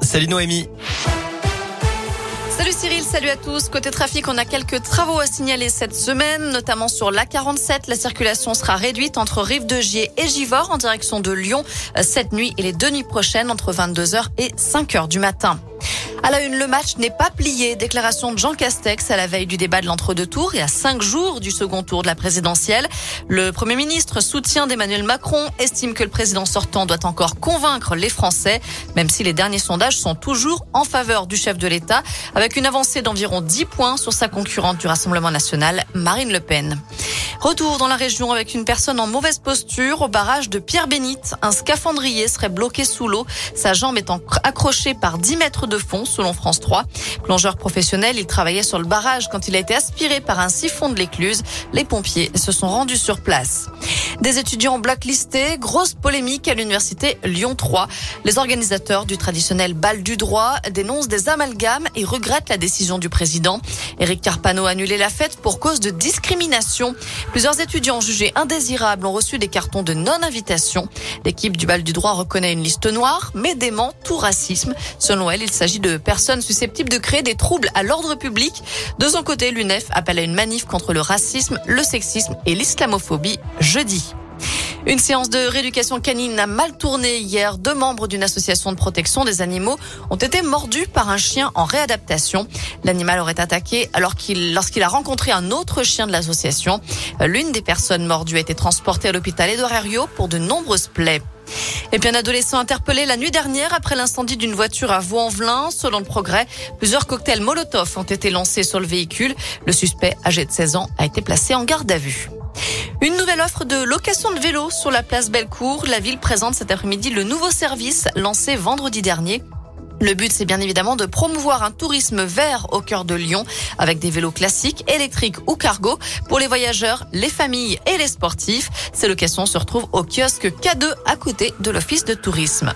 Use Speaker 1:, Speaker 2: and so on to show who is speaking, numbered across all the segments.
Speaker 1: Salut Noémie.
Speaker 2: Salut Cyril, salut à tous. Côté trafic, on a quelques travaux à signaler cette semaine, notamment sur l'A47. La circulation sera réduite entre Rive de Gier et Givors en direction de Lyon cette nuit et les deux nuits prochaines entre 22h et 5h du matin. À la une, le match n'est pas plié. Déclaration de Jean Castex à la veille du débat de l'entre-deux tours et à cinq jours du second tour de la présidentielle. Le Premier ministre, soutien d'Emmanuel Macron, estime que le président sortant doit encore convaincre les Français, même si les derniers sondages sont toujours en faveur du chef de l'État, avec une avancée d'environ 10 points sur sa concurrente du Rassemblement national, Marine Le Pen. Retour dans la région avec une personne en mauvaise posture au barrage de Pierre-Bénite. Un scaphandrier serait bloqué sous l'eau, sa jambe étant accrochée par 10 mètres de fond selon France 3. Plongeur professionnel, il travaillait sur le barrage quand il a été aspiré par un siphon de l'écluse. Les pompiers se sont rendus sur place. Des étudiants blacklistés, grosse polémique à l'université Lyon 3. Les organisateurs du traditionnel bal du droit dénoncent des amalgames et regrettent la décision du président. Éric Carpano a annulé la fête pour cause de discrimination. Plusieurs étudiants jugés indésirables ont reçu des cartons de non-invitation. L'équipe du bal du droit reconnaît une liste noire, mais dément tout racisme. Selon elle, il s'agit de personnes susceptibles de créer des troubles à l'ordre public. De son côté, l'UNEF appelle à une manif contre le racisme, le sexisme et l'islamophobie jeudi. Une séance de rééducation canine a mal tourné hier. Deux membres d'une association de protection des animaux ont été mordus par un chien en réadaptation. L'animal aurait attaqué alors qu'il, lorsqu'il a rencontré un autre chien de l'association. L'une des personnes mordues a été transportée à l'hôpital Edouard pour de nombreuses plaies. Et puis un adolescent interpellé la nuit dernière après l'incendie d'une voiture à Vaux-en-Velin. Selon le progrès, plusieurs cocktails Molotov ont été lancés sur le véhicule. Le suspect, âgé de 16 ans, a été placé en garde à vue. Une nouvelle offre de location de vélo sur la place Bellecour. La ville présente cet après-midi le nouveau service lancé vendredi dernier. Le but, c'est bien évidemment de promouvoir un tourisme vert au cœur de Lyon avec des vélos classiques, électriques ou cargo pour les voyageurs, les familles et les sportifs. Ces locations se retrouvent au kiosque K2 à côté de l'office de tourisme.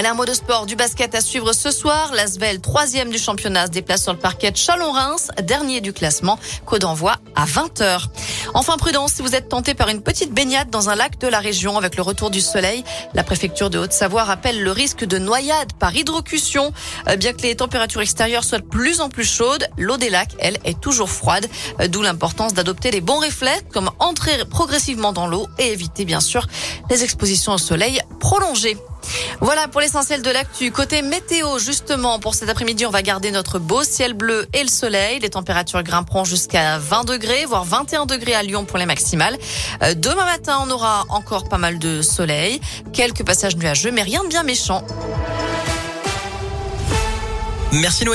Speaker 2: Allez, un mot de sport, du basket à suivre ce soir. L'Asvel, troisième du championnat, se déplace sur le parquet de Chalon-Reims, dernier du classement. Code d'envoi à 20h. Enfin, prudence, si vous êtes tenté par une petite baignade dans un lac de la région avec le retour du soleil, la préfecture de Haute-Savoie rappelle le risque de noyade par hydrocution. Euh, bien que les températures extérieures soient de plus en plus chaudes, l'eau des lacs, elle, est toujours froide. Euh, d'où l'importance d'adopter les bons réflexes comme entrer progressivement dans l'eau et éviter, bien sûr, les expositions au soleil prolongées. Voilà pour l'essentiel de l'actu. Côté météo, justement, pour cet après-midi, on va garder notre beau ciel bleu et le soleil. Les températures grimperont jusqu'à 20 degrés, voire 21 degrés à Lyon pour les maximales. Euh, demain matin, on aura encore pas mal de soleil, quelques passages nuageux, mais rien de bien méchant.
Speaker 1: Merci Noé.